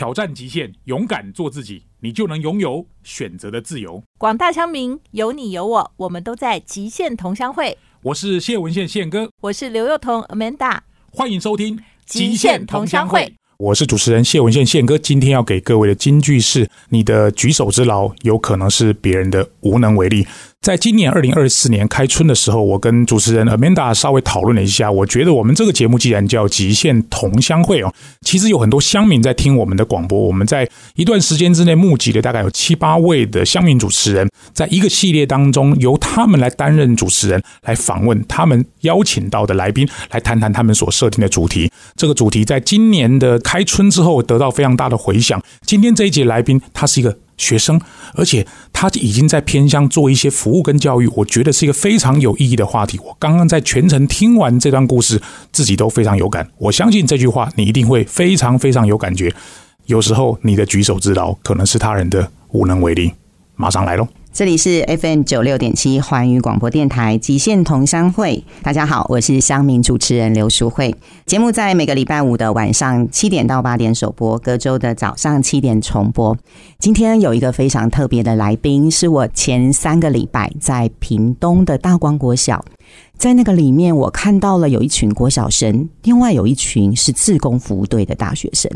挑战极限，勇敢做自己，你就能拥有选择的自由。广大乡民，有你有我，我们都在极限同乡会。我是谢文宪宪哥，我是刘幼彤 Amanda，欢迎收听《极限同乡会》。我是主持人谢文宪宪哥，今天要给各位的金句是：你的举手之劳，有可能是别人的无能为力。在今年二零二四年开春的时候，我跟主持人 Amanda 稍微讨论了一下。我觉得我们这个节目既然叫极限同乡会哦，其实有很多乡民在听我们的广播。我们在一段时间之内募集了大概有七八位的乡民主持人，在一个系列当中，由他们来担任主持人，来访问他们邀请到的来宾，来谈谈他们所设定的主题。这个主题在今年的开春之后得到非常大的回响。今天这一节来宾，他是一个。学生，而且他已经在偏向做一些服务跟教育，我觉得是一个非常有意义的话题。我刚刚在全程听完这段故事，自己都非常有感。我相信这句话你一定会非常非常有感觉。有时候你的举手之劳，可能是他人的无能为力。马上来喽！这里是 FM 九六点七环宇广播电台极限同乡会，大家好，我是乡民主持人刘淑慧。节目在每个礼拜五的晚上七点到八点首播，隔周的早上七点重播。今天有一个非常特别的来宾，是我前三个礼拜在屏东的大光国小，在那个里面，我看到了有一群国小生，另外有一群是自工服务队的大学生。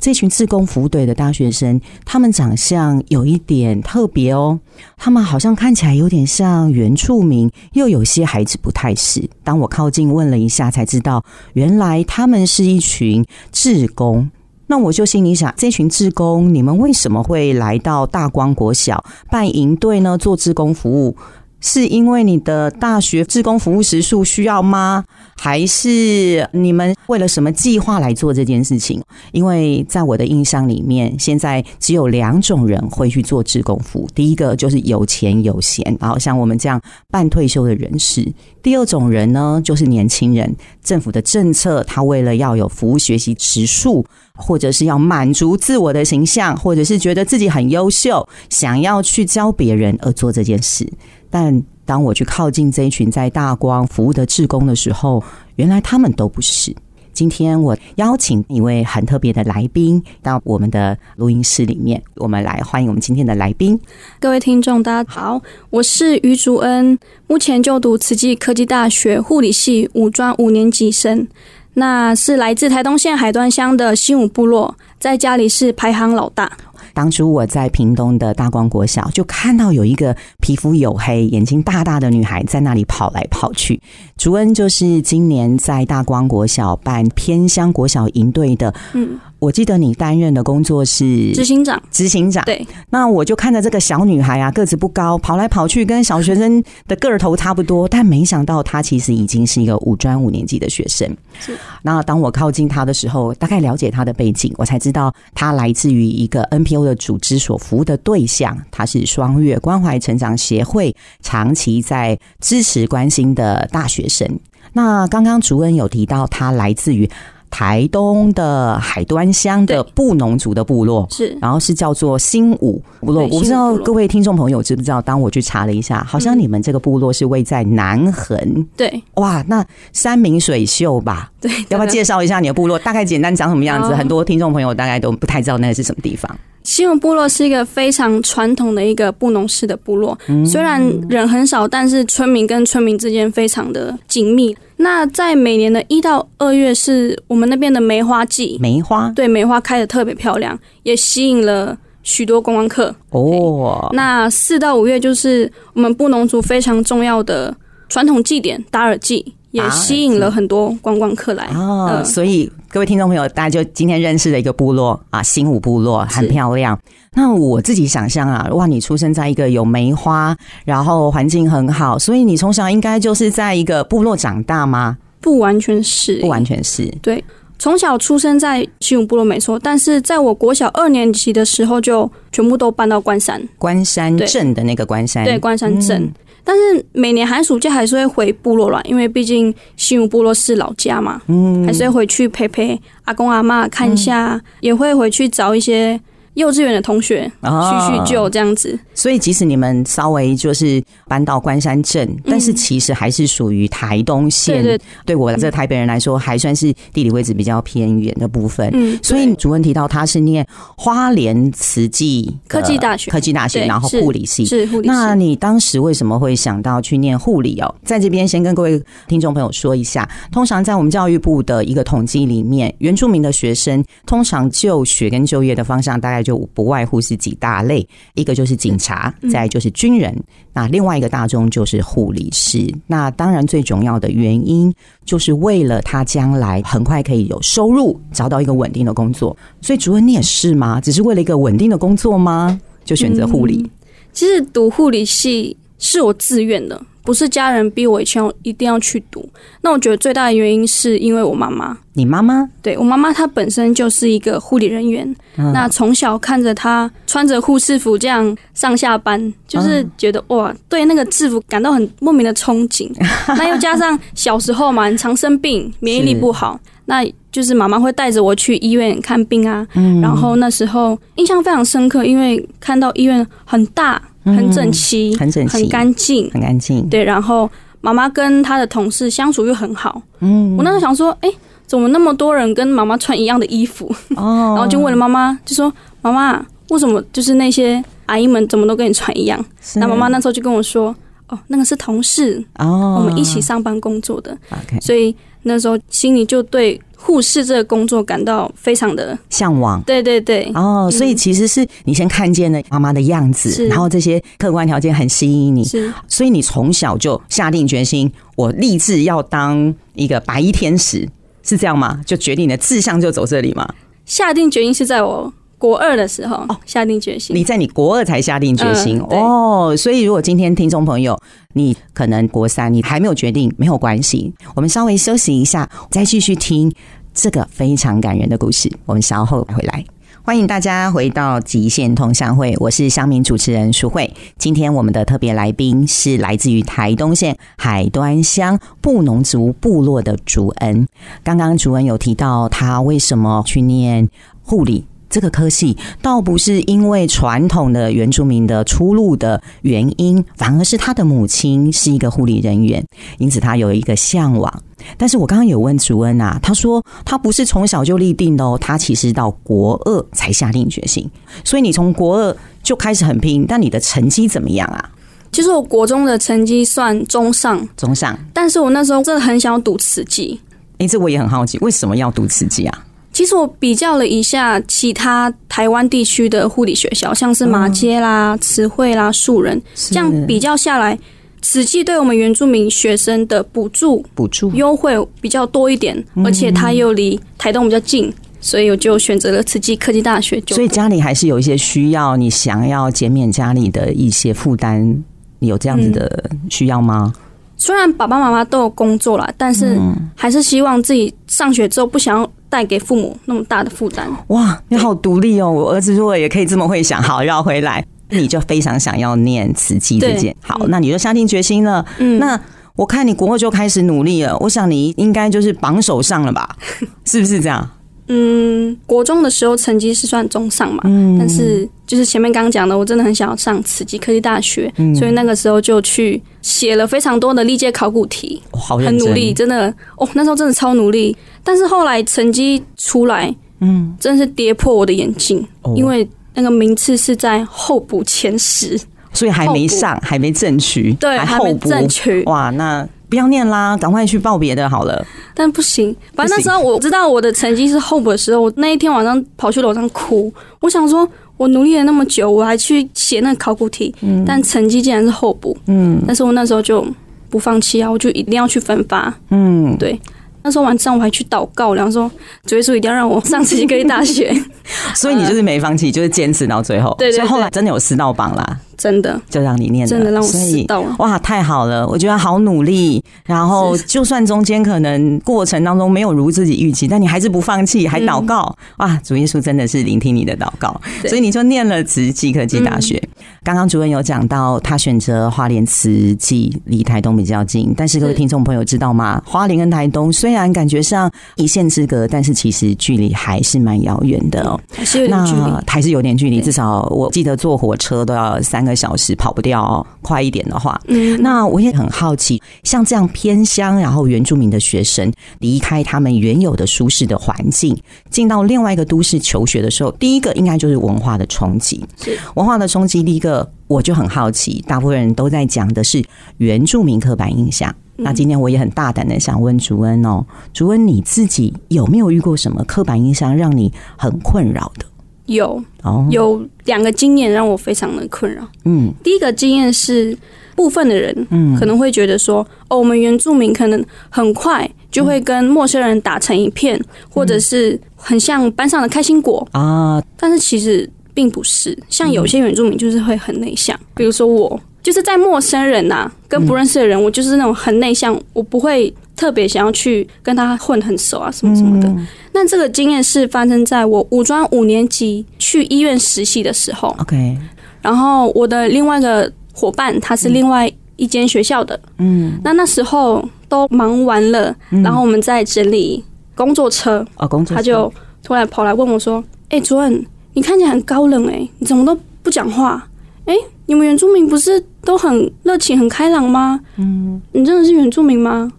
这群自工服务队的大学生，他们长相有一点特别哦。他们好像看起来有点像原住民，又有些孩子不太是。当我靠近问了一下，才知道原来他们是一群志工。那我就心里想，这群志工，你们为什么会来到大光国小办营队呢？做志工服务？是因为你的大学志工服务时数需要吗？还是你们为了什么计划来做这件事情？因为在我的印象里面，现在只有两种人会去做志工服务：第一个就是有钱有闲，然后像我们这样半退休的人士；第二种人呢，就是年轻人。政府的政策，他为了要有服务学习时数，或者是要满足自我的形象，或者是觉得自己很优秀，想要去教别人而做这件事。但当我去靠近这一群在大光服务的志工的时候，原来他们都不是。今天我邀请一位很特别的来宾到我们的录音室里面，我们来欢迎我们今天的来宾。各位听众，大家好，我是于竹恩，目前就读慈济科技大学护理系五专五年级生，那是来自台东县海端乡的新武部落，在家里是排行老大。当初我在屏东的大光国小，就看到有一个皮肤黝黑、眼睛大大的女孩在那里跑来跑去。竹恩就是今年在大光国小办偏乡国小营队的，嗯。我记得你担任的工作是执行长，执行长。对，那我就看着这个小女孩啊，个子不高，跑来跑去，跟小学生的个头差不多，但没想到她其实已经是一个五专五年级的学生。是。那当我靠近她的时候，大概了解她的背景，我才知道她来自于一个 NPO 的组织所服务的对象，她是双月关怀成长协会长期在支持关心的大学生。那刚刚主任有提到，她来自于。台东的海端乡的布农族的部落是，然后是叫做新武部落。我不知道各位听众朋友知不知道？当我去查了一下，好像你们这个部落是位在南横。对，哇，那山明水秀吧？对，要不要介绍一下你的部落？大概简单长什么样子？很多听众朋友大概都不太知道那是什么地方。新武部落是一个非常传统的一个布农式的部落，虽然人很少，但是村民跟村民之间非常的紧密。那在每年的一到二月是我们那边的梅花季，梅花对梅花开的特别漂亮，也吸引了许多观光客哦。那四到五月就是我们布农族非常重要的传统祭典达尔祭。也吸引了很多观光客来哦，所以各位听众朋友，大家就今天认识了一个部落啊，新武部落很漂亮。那我自己想象啊，哇，你出生在一个有梅花，然后环境很好，所以你从小应该就是在一个部落长大吗？不完全是，不完全是。对，从小出生在新武部落没错，但是在我国小二年级的时候，就全部都搬到关山，关山镇的那个关山，对，关山镇。但是每年寒暑假还是会回部落啦，因为毕竟新武部落是老家嘛，嗯，还是会回去陪陪阿公阿妈看一下，也会回去找一些幼稚园的同学哦叙叙旧这样子。所以即使你们稍微就是搬到关山镇，但是其实还是属于台东县。嗯对对对我这台北人来说，还算是地理位置比较偏远的部分。嗯，所以对主任提到他是念花莲慈济科技大学科技大学，然后是护理系。是护理那。你当时为什么会想到去念护理哦？在这边先跟各位听众朋友说一下，通常在我们教育部的一个统计里面，原住民的学生通常就学跟就业的方向大概就不外乎是几大类，一个就是警察，嗯再就是军人，那另外一个大众就是护理师。那当然最重要的原因就是为了他将来很快可以有收入，找到一个稳定的工作。所以主任你也是吗？只是为了一个稳定的工作吗？就选择护理？嗯其实读护理系是我自愿的，不是家人逼我一定要一定要去读。那我觉得最大的原因是因为我妈妈，你妈妈？对我妈妈她本身就是一个护理人员，嗯那从小看着她穿着护士服这样上下班，就是觉得哇，对那个制服感到很莫名的憧憬。那又加上小时候嘛，常生病，免疫力不好，那就是妈妈会带着我去医院看病啊。嗯然后那时候印象非常深刻，因为看到医院很大、很整齐、嗯很整齐很干净。很干净。对，然后妈妈跟她的同事相处又很好。嗯，我那时候想说，哎、怎么那么多人跟妈妈穿一样的衣服？哦 然后就问了妈妈，就说：“妈妈，为什么就是那些阿姨们怎么都跟你穿一样？”那妈妈那时候就跟我说：“哦，那个是同事，哦，我们一起上班工作的。OK 所以那时候心里就对护士这个工作感到非常的，向往。对对对，哦，所以其实是你先看见了妈妈的样子，是然后这些客观条件很吸引你，是所以你从小就下定决心，我立志要当一个白衣天使，是这样吗？就决定你的志向就走这里吗？下定决心是在我国二的时候、下定决心。你在你国二才下定决心、嗯哦，所以如果今天听众朋友你可能国三你还没有决定，没有关系，我们稍微休息一下，再继续听这个非常感人的故事。我们稍后回来。欢迎大家回到极限同乡会，我是乡民主持人淑慧。今天我们的特别来宾是来自于台东县海端乡布农族部落的竹恩。刚刚竹恩有提到他为什么去念护理这个科系，倒不是因为传统的原住民的出路的原因，反而是他的母亲是一个护理人员，因此他有一个向往。但是我刚刚有问主恩啊，他说他不是从小就立定的哦，他其实到国二才下定决心。所以你从国二就开始很拼，但你的成绩怎么样啊？其实我国中的成绩算中上，中上？但是我那时候真的很想要读慈济。诶，这我也很好奇，为什么要读慈济啊？其实我比较了一下其他台湾地区的护理学校，像是马街啦、慈惠啦、树人，这样比较下来，慈济对我们原住民学生的补助补助。优惠比较多一点，而且它又离台东比较近，所以我就选择了慈济科技大学。所以家里还是有一些需要，你想要减免家里的一些负担，你有这样子的需要吗？虽然爸爸妈妈都有工作啦，但是还是希望自己上学之后不想要带给父母那么大的负担。哇，你好独立哦！我儿子如果也可以这么会想，好绕回来，你就非常想要念慈济这件。好，那你就下定决心了。嗯，那我看你国二就开始努力了，我想你应该就是榜首上了吧？是不是这样？嗯，国中的时候成绩是算中上嘛，嗯但是就是前面刚刚讲的，我真的很想要上慈济科技大学，嗯所以那个时候就去写了非常多的历届考古题，很努力，真的哦，那时候真的超努力。但是后来成绩出来，嗯，真的是跌破我的眼镜，哦因为那个名次是在候补前十，所以还没上，还没正取，对，还没补。正取，哇，那不要念啦，赶快去报别的好了。但不行，反正那时候我知道我的成绩是候补的时候，我那一天晚上跑去楼上哭。我想说，我努力了那么久，我还去写那个考古题，但成绩竟然是候补。嗯。但是我那时候就不放弃啊，我就一定要去分发。嗯，对，那时候晚上我还去祷告，然后说主耶稣一定要让我上慈济科技大学，所以你就是没放弃，就是坚持到最后。对对所以后来真的有撕到榜啦，真的就让你念了，真的让我所以撕到。哇，太好了！我觉得好努力，然后就算中间可能过程当中没有如自己预期，但你还是不放弃，还祷告。哇，主耶稣真的是聆听你的祷告，所以你就念了慈济科技大学。刚刚主任有讲到，他选择花莲慈济离台东比较近，但是各位听众朋友知道吗？花莲跟台东虽然感觉上一线之隔，但是其实距离还是蛮遥远的哦。还是有点距离那。还是有点距离，至少我记得坐火车都要三个小时，跑不掉哦。快一点的话，嗯，那我也很好奇，像这样偏乡，然后原住民的学生离开他们原有的舒适的环境，进到另外一个都市求学的时候，第一个应该就是文化的冲击。是文化的冲击，第一个我就很好奇，大部分人都在讲的是原住民刻板印象。那今天我也很大胆的想问竹恩哦，竹恩你自己有没有遇过什么刻板印象让你很困扰的？有哦，有两个经验让我非常的困扰。嗯。第一个经验是，部分的人嗯。可能会觉得说，哦，我们原住民可能很快就会跟陌生人打成一片，或者是很像班上的开心果，啊，但是其实并不是。像有些原住民就是会很内向，比如说我，就是在陌生人呐、跟不认识的人，我就是那种很内向，我不会特别想要去跟他混很熟啊，什么什么的。嗯。那这个经验是发生在我五专五年级去医院实习的时候，，OK，然后我的另外一个伙伴他是另外一间学校的，嗯，那那时候都忙完了，然后我们在整理工作车，哦，工作他就突然跑来问我说：“哎、主任，你看起来很高冷哎、你怎么都不讲话？哎、你们原住民不是都很热情、很开朗吗？嗯，你真的是原住民吗？”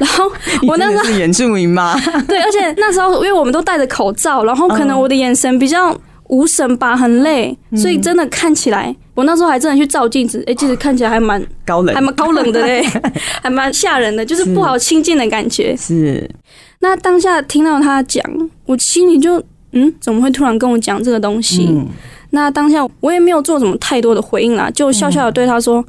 然后我那时候是原住民吗？对，而且那时候因为我们都戴着口罩，然后可能我的眼神比较无神吧，很累，所以真的看起来，我那时候还真的去照镜子，哎、其实看起来还蛮 高冷还蛮高冷的嘞，还蛮吓人的，就是不好亲近的感觉。是那当下听到他讲，我心里就嗯，怎么会突然跟我讲这个东西？嗯那当下我也没有做什么太多的回应啦，就笑笑的对他说：“啊，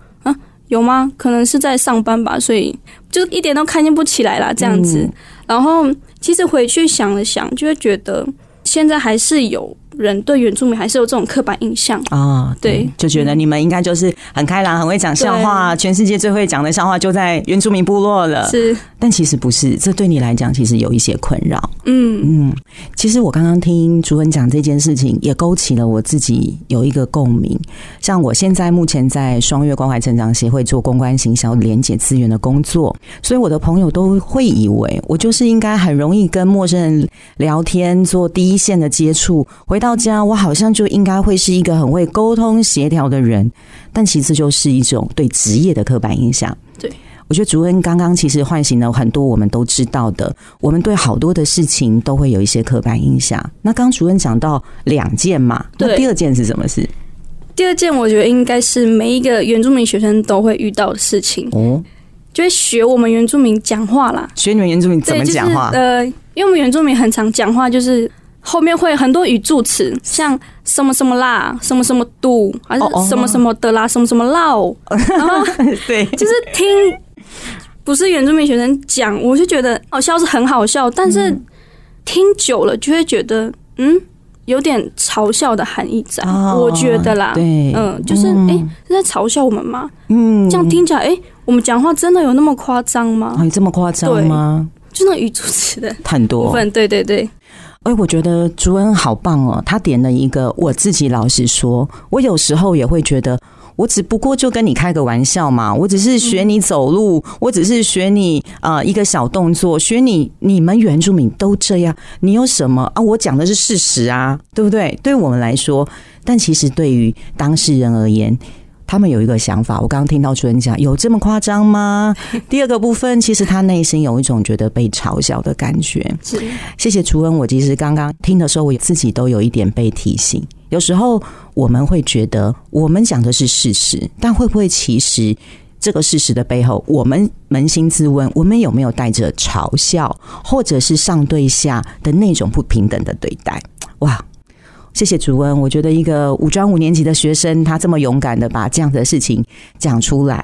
有吗？可能是在上班吧，所以就一点都看见不起来啦，这样子。嗯然后其实回去想了想，就会觉得现在还是有人对原住民还是有这种刻板印象。啊，对就觉得你们应该就是很开朗，很会讲笑话，全世界最会讲的笑话就在原住民部落了。是，但其实不是，这对你来讲其实有一些困扰。嗯，嗯，其实我刚刚听主任讲这件事情，也勾起了我自己有一个共鸣。像我现在目前在双月关怀成长协会做公关行销、连结资源的工作，所以我的朋友都会以为我就是应该很容易跟陌生人聊天，做第一线的接触。回到家，我好像就应该会是一个很会沟通协调的人，但其实就是一种对职业的刻板印象。对。我觉得主任刚刚其实唤醒了很多我们都知道的，我们对好多的事情都会有一些刻板印象。那刚刚主任讲到两件嘛，那对第二件是什么事？第二件我觉得应该是每一个原住民学生都会遇到的事情，哦，就会学我们原住民讲话啦。学你们原住民怎么，讲话？就是、呃，因为我们原住民很常讲话，就是后面会很多语助词，像什么什么啦，什么什么度，还是什么什么的啦，什么什么唠，然 后对，就是听不是原住民学生讲，我就觉得好笑是很好笑，但是听久了就会觉得嗯。有点嘲笑的含义在，哦我觉得啦，对嗯，就是诶是在嘲笑我们吗？嗯这样听起来，哎、我们讲话真的有那么夸张吗？啊，有这么夸张吗？就那语助词的很多。部分，对对对，哎，我觉得朱恩好棒哦，他点了一个，我自己老实说，我有时候也会觉得。我只不过就跟你开个玩笑嘛，我只是学你走路，我只是学你呃一个小动作，学你你们原住民都这样，你有什么啊？我讲的是事实啊，对不对？对我们来说，但其实对于当事人而言，他们有一个想法。我刚刚听到主任讲，有这么夸张吗？第二个部分，其实他内心有一种觉得被嘲笑的感觉。是谢谢楚恩，我其实刚刚听的时候，我自己都有一点被提醒。有时候我们会觉得我们讲的是事实，但会不会其实这个事实的背后，我们扪心自问，我们有没有带着嘲笑，或者是上对下的那种不平等的对待？哇！谢谢主恩，我觉得一个五专五年级的学生，他这么勇敢的把这样的事情讲出来。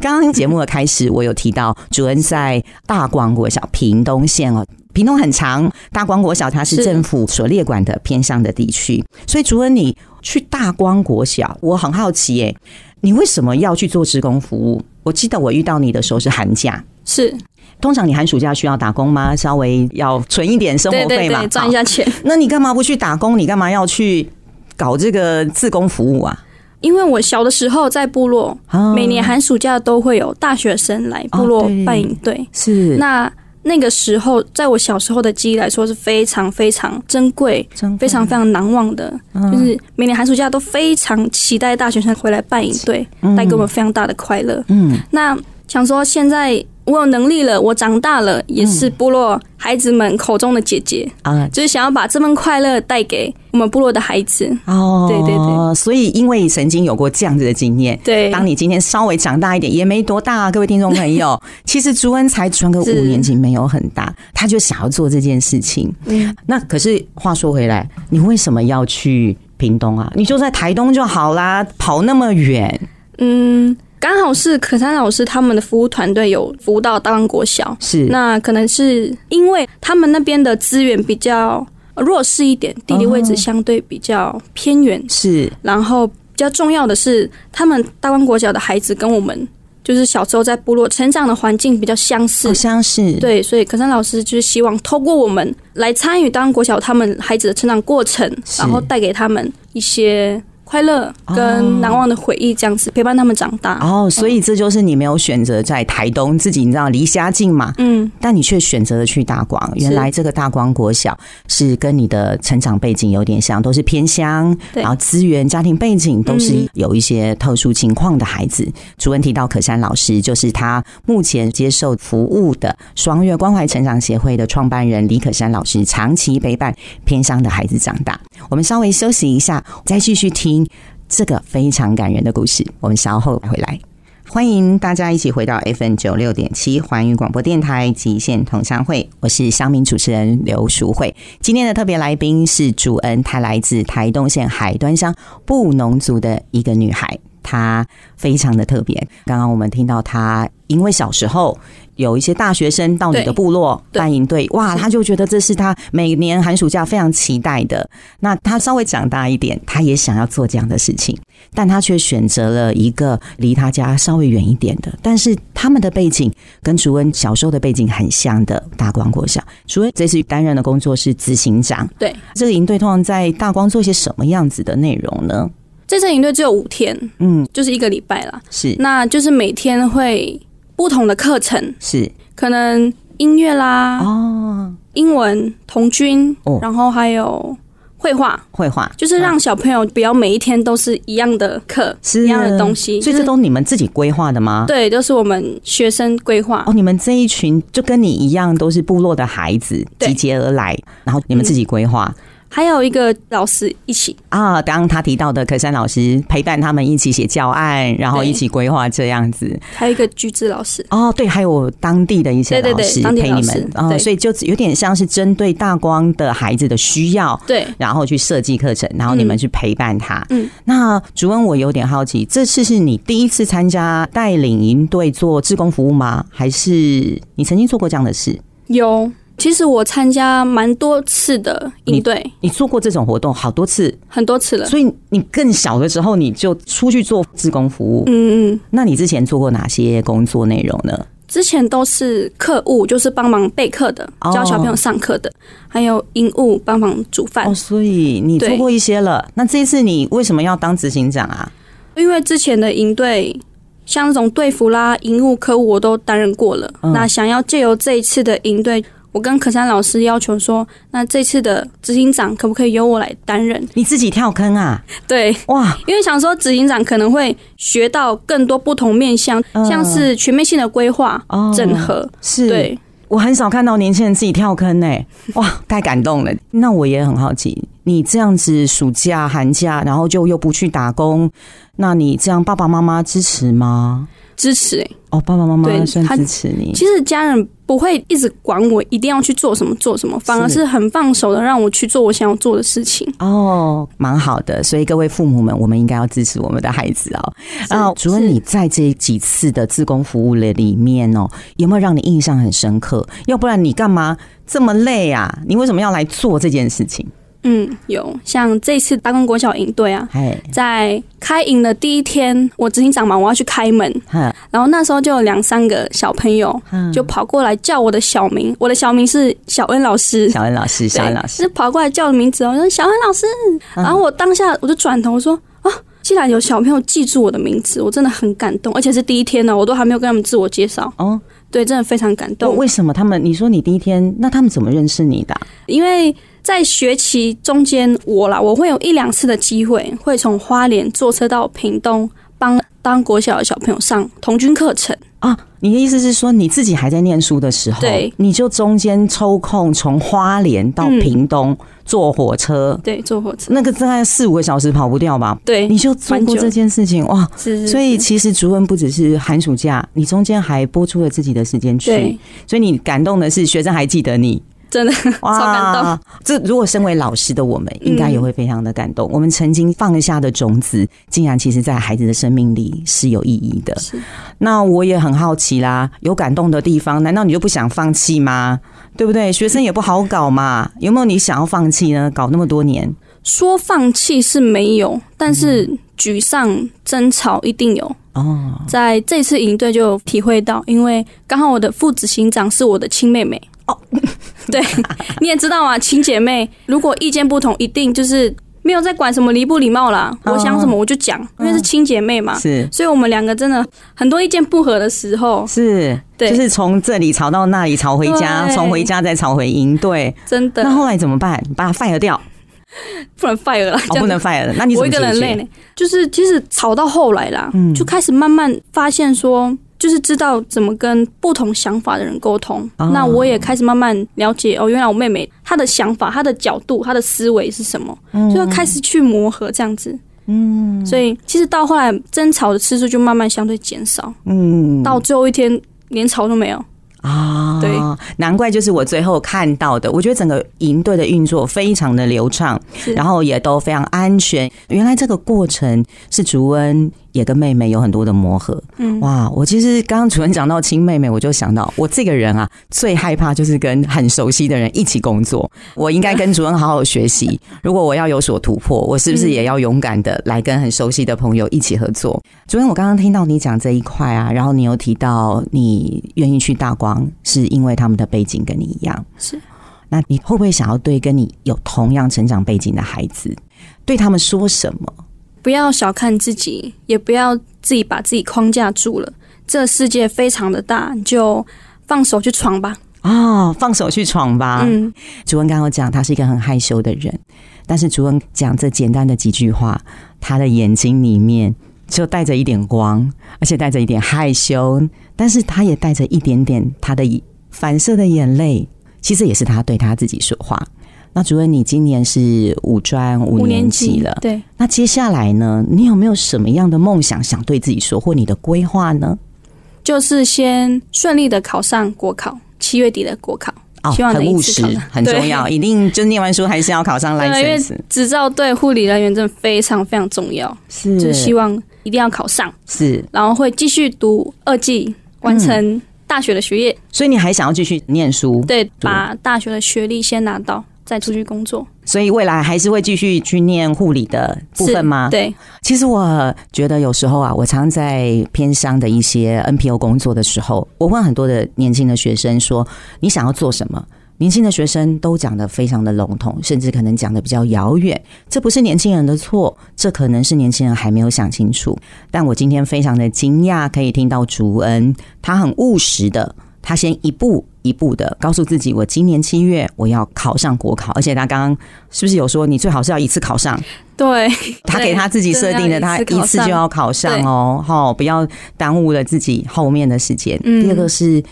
刚刚节目的开始，我有提到主恩在大光国小屏东县哦，屏东很长，大光国小它是政府所列管的偏向的地区，所以主恩你去大光国小，我很好奇耶，你为什么要去做职工服务？我记得我遇到你的时候是寒假，是，通常你寒暑假需要打工吗？稍微要存一点生活费嘛，赚一下钱。那你干嘛不去打工？你干嘛要去搞这个自工服务啊？因为我小的时候在部落，啊每年寒暑假都会有大学生来部落哦对办营队。是那那个时候，在我小时候的记忆来说是非常非常珍贵、真非常非常难忘的，嗯就是每年寒暑假都非常期待大学生回来办营队，带给我们非常大的快乐。嗯那想说，现在我有能力了，我长大了，也是部落孩子们口中的姐姐，啊。就是想要把这份快乐带给我们部落的孩子。哦，对对对，所以因为曾经有过这样子的经验，对，当你今天稍微长大一点，也没多大、啊，各位听众朋友，其实朱恩才穿个五年级，没有很大，他就想要做这件事情。嗯。那可是话说回来，你为什么要去屏东啊？你就在台东就好啦，跑那么远，嗯，刚好是可山老师他们的服务团队有服务到大湾国小，是。那可能是因为他们那边的资源比较弱势一点，地理位置相对比较偏远，是。然后比较重要的是，他们大湾国小的孩子跟我们就是小时候在部落成长的环境比较相似。好。像是。对，所以可山老师就是希望透过我们来参与大湾国小他们孩子的成长过程，然后带给他们一些快乐哦跟难忘的回忆，这样子陪伴他们长大。哦，所以这就是你没有选择在台东，自己你知道离家近嘛，嗯，但你却选择了去大广。原来这个大光国小是跟你的成长背景有点像，都是偏乡，对然后资源、家庭背景都是嗯有一些特殊情况的孩子。主任提到可山老师，就是他目前接受服务的双月关怀成长协会的创办人李可山老师，长期陪伴偏乡的孩子长大。我们稍微休息一下，再继续听这个非常感人的故事。我们稍后回来。欢迎大家一起回到 FN 九六点七环宇广播电台极限同乡会，我是乡民主持人刘淑慧。今天的特别来宾是主恩，她来自台东县海端乡布农族的一个女孩，她非常的特别。刚刚我们听到他因为小时候有一些大学生到你的部落对办营队，哇，他就觉得这是他每年寒暑假非常期待的。那他稍微长大一点，他也想要做这样的事情。但他却选择了一个离他家稍微远一点的，但是他们的背景跟竹恩小时候的背景很像的大光国小。竹恩这次担任的工作是执行长，对，这个营队通常在大光做些什么样子的内容呢？这次营队只有五天，嗯，就是一个礼拜啦。是。那就是每天会不同的课程，是。可能音乐啦、哦，英文、童军哦，然后还有绘画，绘画。就是让小朋友不要每一天都是一样的课，是。一样的东西，所以这都你们自己规划的吗？对，都是我们学生规划。哦，。你们这一群就跟你一样，都是部落的孩子对。集结而来，然后你们自己规划。还有一个老师一起，啊，刚刚他提到的可山老师陪伴他们一起写教案，然后一起规划这样子。还有一个橘子老师。哦，对，还有当地的一些老师陪你们师哦，所以就有点像是针对大光的孩子的需要，对，然后去设计课程，然后你们去陪伴他。嗯，那主文，我有点好奇，这次是你第一次参加带领营队做志工服务吗？还是你曾经做过这样的事？有。其实我参加蛮多次的营队，你做过这种活动好多次，很多次了。所以你更小的时候你就出去做志工服务。嗯嗯，那你之前做过哪些工作内容呢？之前都是课务，就是帮忙备课的，哦教小朋友上课的，还有营务帮忙煮饭。哦，所以你做过一些了。那这一次你为什么要当执行长啊？因为之前的营队，像那种队服啦、营务、科务我都担任过了。嗯那想要借由这一次的营队，我跟可山老师要求说，那这次的执行长可不可以由我来担任？你自己跳坑啊？对，哇，因为想说执行长可能会学到更多不同面向，嗯像是全面性的规划、哦整合。是对，我很少看到年轻人自己跳坑呢、哇，太感动了。那我也很好奇，你这样子暑假、寒假，然后就又不去打工，那你这样爸爸妈妈支持吗？支持、欸。哦，爸爸妈妈对算他支持你。其实家人不会一直管我一定要去做什么做什么，反而是是很放手的让我去做我想要做的事情。哦，蛮好的，所以各位父母们，我们应该要支持我们的孩子哦。啊，主任，是你在这几次的自工服务的里面哦，有没有让你印象很深刻？要不然你干嘛这么累啊？你为什么要来做这件事情？嗯，有像这次大公国小营队啊，哎，在开营的第一天，我执行长嘛，我要去开门，哈，然后那时候就有两三个小朋友嗯就跑过来叫我的小名，我的小名是小恩老师。小恩老师，小恩老，师就，跑过来叫我的名字哦，我说小恩老师，然后我当下我就转头说啊，其既然有小朋友记住我的名字，我真的很感动，而且是第一天呢，我都还没有跟他们自我介绍。哦，对，真的非常感动。为什么他们？你说你第一天，那他们怎么认识你的？因为在学期中间，我啦，我会有一两次的机会，会从花莲坐车到屏东，帮当国小的小朋友上童军课程。啊，你的意思是说你自己还在念书的时候，对，你就中间抽空从花莲到屏东坐火车，对，坐火车，那个大概四五个小时跑不掉吧？对，你就做过这件事情哇！是是。所以其实竹文不只是寒暑假，你中间还播出了自己的时间去，所以你感动的是学生还记得你。真的 超感动！这如果身为老师的我们，应该也会非常的感动。我们曾经放下的种子，竟然其实在孩子的生命里是有意义的。是，那我也很好奇啦，有感动的地方，难道你就不想放弃吗？对不对？学生也不好搞嘛，有没有你想要放弃呢？搞那么多年，说放弃是没有，但是沮丧、争吵一定有哦。在这次营队就体会到，因为刚好我的副执行长是我的亲妹妹。哦，对，你也知道啊，亲姐妹如果意见不同，一定就是没有在管什么礼不礼貌啦。我想什么我就讲，因为是亲姐妹嘛。是，所以我们两个真的很多意见不合的时候，是，对，就是从这里吵到那里，吵回家，从回家再吵回营。对，真的。那后来怎么办？把他 fire 掉？不能 fire 了，不能 fire 了。那你我一个人累呢？就是其实吵到后来啦，就开始慢慢发现说。就是知道怎么跟不同想法的人沟通，那我也开始慢慢了解哦，原来我妹妹她的想法、她的角度、她的思维是什么，就要开始去磨合这样子。嗯，所以其实到后来争吵的次数就慢慢相对减少。嗯，到最后一天连吵都没有。啊，对，难怪就是我最后看到的，我觉得整个营队的运作非常的流畅，然后也都非常安全。原来这个过程是竹恩也跟妹妹有很多的磨合。嗯，哇，我其实刚刚主任讲到亲妹妹，我就想到我这个人啊，最害怕就是跟很熟悉的人一起工作。我应该跟主任好好学习，如果我要有所突破，我是不是也要勇敢的来跟很熟悉的朋友一起合作？主任，我刚刚听到你讲这一块啊，然后你又提到你愿意去大光。是因为他们的背景跟你一样，是。那你会不会想要对跟你有同样成长背景的孩子，对他们说什么？不要小看自己，也不要自己把自己框架住了。这世界非常的大，就放手去闯吧。啊，放手去闯吧。嗯，主文刚刚讲他是一个很害羞的人，但是主文讲这简单的几句话，他的眼睛里面。就带着一点光，而且带着一点害羞，但是他也带着一点点他的反射的眼泪，其实也是他对他自己说话。那主任，你今年是五专五年级了，对。那接下来呢？你有没有什么样的梦想想对自己说，或你的规划呢？就是先顺利的考上国考，七月底的国考。哦，很务实，很重要，一定就念完书还是要考上 license。执照对护理人员真的非常非常重要，是，就希望一定要考上，是，然后会继续读二技，完成大学的学业。所以你还想要继续念书？对，把大学的学历先拿到。再出去工作，所以未来还是会继续去念护理的部分吗？对，其实我觉得有时候啊，我常在偏乡的一些 NPO 工作的时候，我问很多的年轻的学生说：“你想要做什么？”年轻的学生都讲的非常的笼统，甚至可能讲的比较遥远。这不是年轻人的错，这可能是年轻人还没有想清楚。但我今天非常的惊讶，可以听到竹恩，他很务实的。他先一步一步的告诉自己，我今年七月我要考上国考，而且他刚刚是不是有说，你最好是要一次考上？对，他给他自己设定的，他一次就要考上哦，好，不要耽误了自己后面的时间。第二个是。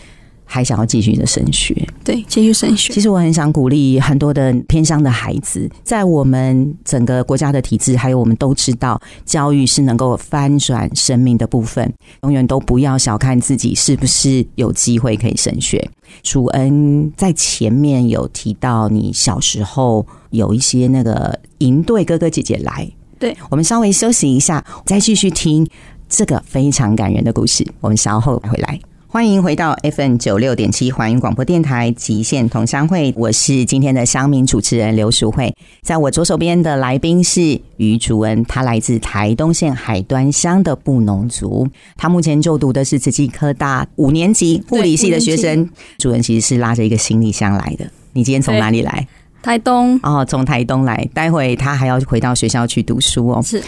还想要继续的升学，对，继续升学。其实我很想鼓励很多的偏乡的孩子，在我们整个国家的体制，还有我们都知道，教育是能够翻转生命的部分。永远都不要小看自己，是不是有机会可以升学？楚恩在前面有提到，你小时候有一些那个营队哥哥姐姐来，对我们稍微休息一下，再继续听这个非常感人的故事。我们稍后回来。欢迎回到 FM 九六点七环宇广播电台极限同乡会，我是今天的乡民主持人刘淑慧。在我左手边的来宾是于主恩，他来自台东县海端乡的布农族，他目前就读的是慈济科大五年级护理系的学生。主任其实是拉着一个行李箱来的，你今天从哪里来？台东哦，从台东来，待会他还要回到学校去读书哦。是。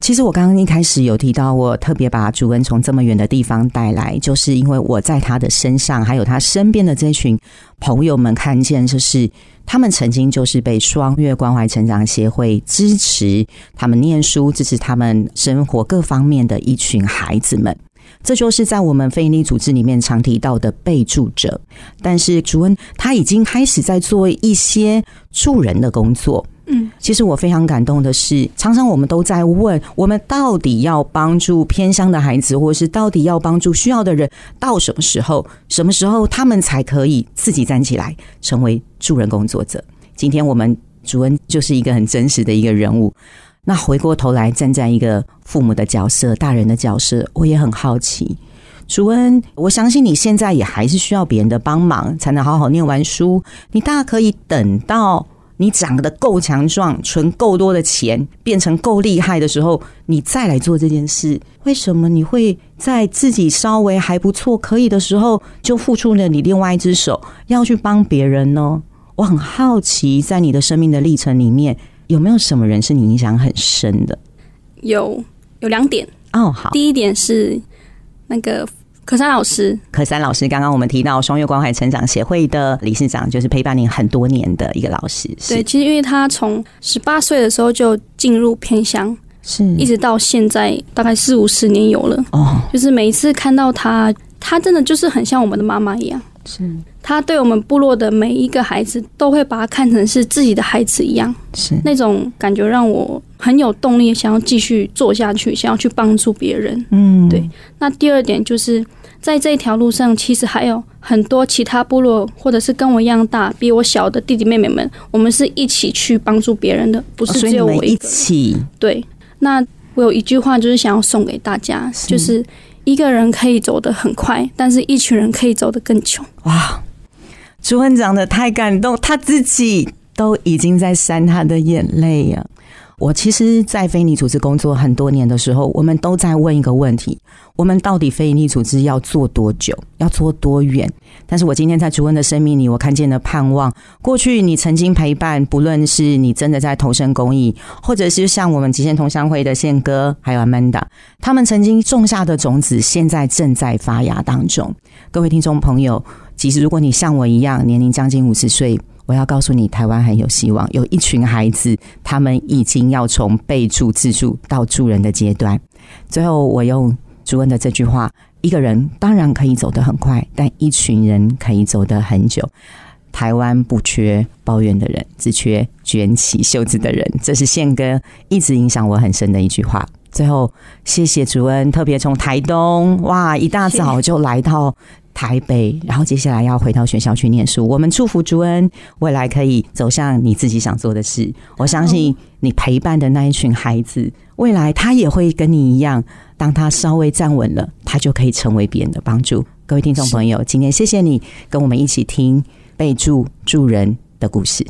其实我刚刚一开始有提到，我特别把主恩从这么远的地方带来，就是因为我在他的身上，还有他身边的这群朋友们看见，就是他们曾经就是被双月关怀成长协会支持他们念书、支持他们生活各方面的一群孩子们。这就是在我们非营利组织里面常提到的备注者。但是主恩他已经开始在做一些助人的工作。嗯，其实我非常感动的是，常常我们都在问，我们到底要帮助偏乡的孩子，或是到底要帮助需要的人，到什么时候？什么时候他们才可以自己站起来，成为助人工作者？今天我们主恩就是一个很真实的一个人物。那回过头来，站在一个父母的角色、大人的角色，我也很好奇，主恩，我相信你现在也还是需要别人的帮忙，才能好好念完书。你大可以等到。你长得够强壮，存够多的钱，变成够厉害的时候，你再来做这件事。为什么你会在自己稍微还不错、可以的时候，就付出了你另外一只手，要去帮别人呢？我很好奇，在你的生命的历程里面，有没有什么人是你影响很深的？有，有两点哦。好，第一点是那个。可山老师，可山老师，刚刚我们提到双月关怀成长协会的理事长，就是陪伴您很多年的一个老师。对，其实因为他从十八岁的时候就进入偏乡，是一直到现在大概四五十年有了。哦，就是每一次看到他，他真的就是很像我们的妈妈一样。是，他对我们部落的每一个孩子，都会把他看成是自己的孩子一样。是那种感觉让我很有动力，想要继续做下去，想要去帮助别人。嗯，对。那第二点就是在这一条路上，其实还有很多其他部落，或者是跟我一样大、比我小的弟弟妹妹们，我们是一起去帮助别人的，不是只有我一起。对。那我有一句话就是想要送给大家，就是。一个人可以走得很快，但是一群人可以走得更久。哇，朱文讲的太感动，他自己都已经在扇他的眼泪呀。我其实，在非你组织工作很多年的时候，我们都在问一个问题：我们到底非你组织要做多久，要做多远？但是我今天在主恩的生命里，我看见了盼望。过去你曾经陪伴，不论是你真的在投身公益，或者是像我们极限同乡会的宪哥，还有 Amanda，他们曾经种下的种子，现在正在发芽当中。各位听众朋友，其实如果你像我一样，年龄将近五十岁。我要告诉你，台湾很有希望，有一群孩子，他们已经要从被助自助到助人的阶段。最后，我用朱恩的这句话：一个人当然可以走得很快，但一群人可以走得很久。台湾不缺抱怨的人，只缺卷起袖子的人。这是宪哥一直影响我很深的一句话。最后，谢谢主恩，特别从台东哇，一大早就来到。台北，然后接下来要回到学校去念书。我们祝福朱恩未来可以走向你自己想做的事。我相信你陪伴的那一群孩子，未来他也会跟你一样，当他稍微站稳了，他就可以成为别人的帮助。各位听众朋友，今天谢谢你跟我们一起听备注助人的故事。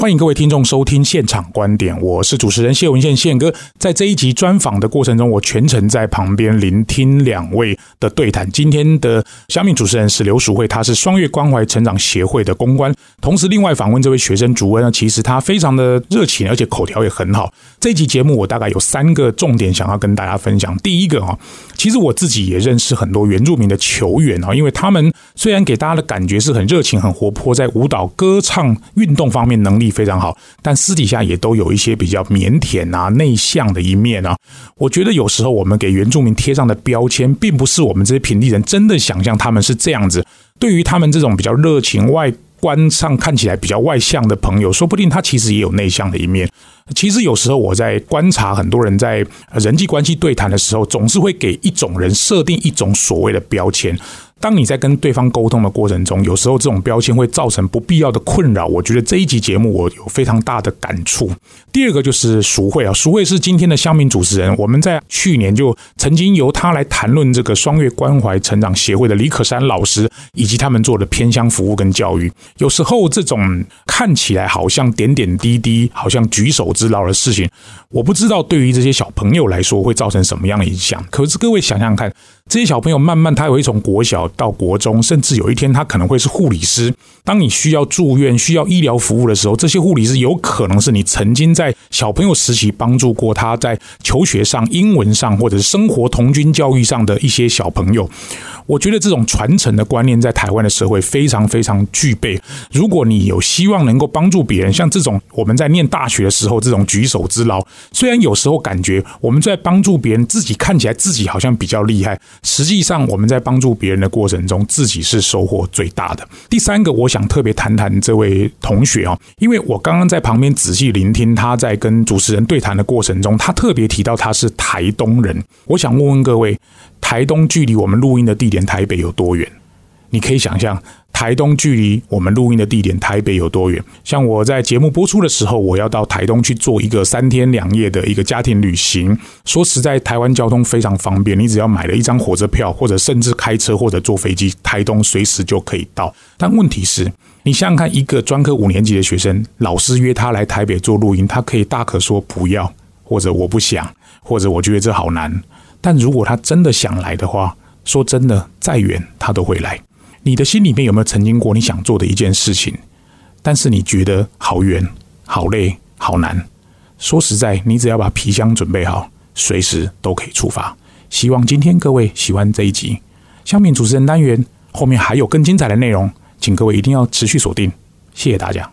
欢迎各位听众收听现场观点，我是主持人谢文宪宪哥。在这一集专访的过程中，我全程在旁边聆听两位的对谈。今天的下面主持人是刘淑慧，她是双月关怀成长协会的公关，同时另外访问这位学生主恩呢，其实他非常的热情，而且口条也很好。这一集节目我大概有三个重点想要跟大家分享。第一个啊，其实我自己也认识很多原住民的球员啊，因为他们虽然给大家的感觉是很热情、很活泼，在舞蹈、歌唱、运动方面能力非常好，但私底下也都有一些比较腼腆啊、内向的一面啊。我觉得有时候我们给原住民贴上的标签，并不是我们这些平地人真的想象他们是这样子。对于他们这种比较热情、外观上看起来比较外向的朋友，说不定他其实也有内向的一面。其实有时候我在观察很多人在人际关系对谈的时候，总是会给一种人设定一种所谓的标签。当你在跟对方沟通的过程中，有时候这种标签会造成不必要的困扰。我觉得这一集节目我有非常大的感触。第二个就是淑慧啊，淑慧是今天的乡民主持人。我们在去年就曾经由他来谈论这个双月关怀成长协会的李可山老师以及他们做的偏乡服务跟教育。有时候这种看起来好像点点滴滴，好像举手。之劳的事情，我不知道对于这些小朋友来说会造成什么样的影响。可是各位想想看，这些小朋友慢慢他会从国小到国中，甚至有一天他可能会是护理师。当你需要住院、需要医疗服务的时候，这些护理师有可能是你曾经在小朋友时期帮助过他在求学上、英文上或者是生活童军教育上的一些小朋友。我觉得这种传承的观念在台湾的社会非常非常具备。如果你有希望能够帮助别人，像这种我们在念大学的时候这种举手之劳，虽然有时候感觉我们在帮助别人，自己看起来自己好像比较厉害，实际上我们在帮助别人的过程中，自己是收获最大的。第三个，我想特别谈谈这位同学啊，因为我刚刚在旁边仔细聆听他在跟主持人对谈的过程中，他特别提到他是台东人。我想问问各位。台东距离我们录音的地点台北有多远？你可以想象，台东距离我们录音的地点台北有多远？像我在节目播出的时候，我要到台东去做一个三天两夜的一个家庭旅行。说实在，台湾交通非常方便，你只要买了一张火车票，或者甚至开车或者坐飞机，台东随时就可以到。但问题是，你想想看，一个专科五年级的学生，老师约他来台北做录音，他可以大可说不要，或者我不想，或者我觉得这好难。但如果他真的想来的话，说真的，再远他都会来。你的心里面有没有曾经过你想做的一件事情？但是你觉得好远、好累、好难。说实在，你只要把皮箱准备好，随时都可以出发。希望今天各位喜欢这一集。下面主持人单元后面还有更精彩的内容，请各位一定要持续锁定。谢谢大家。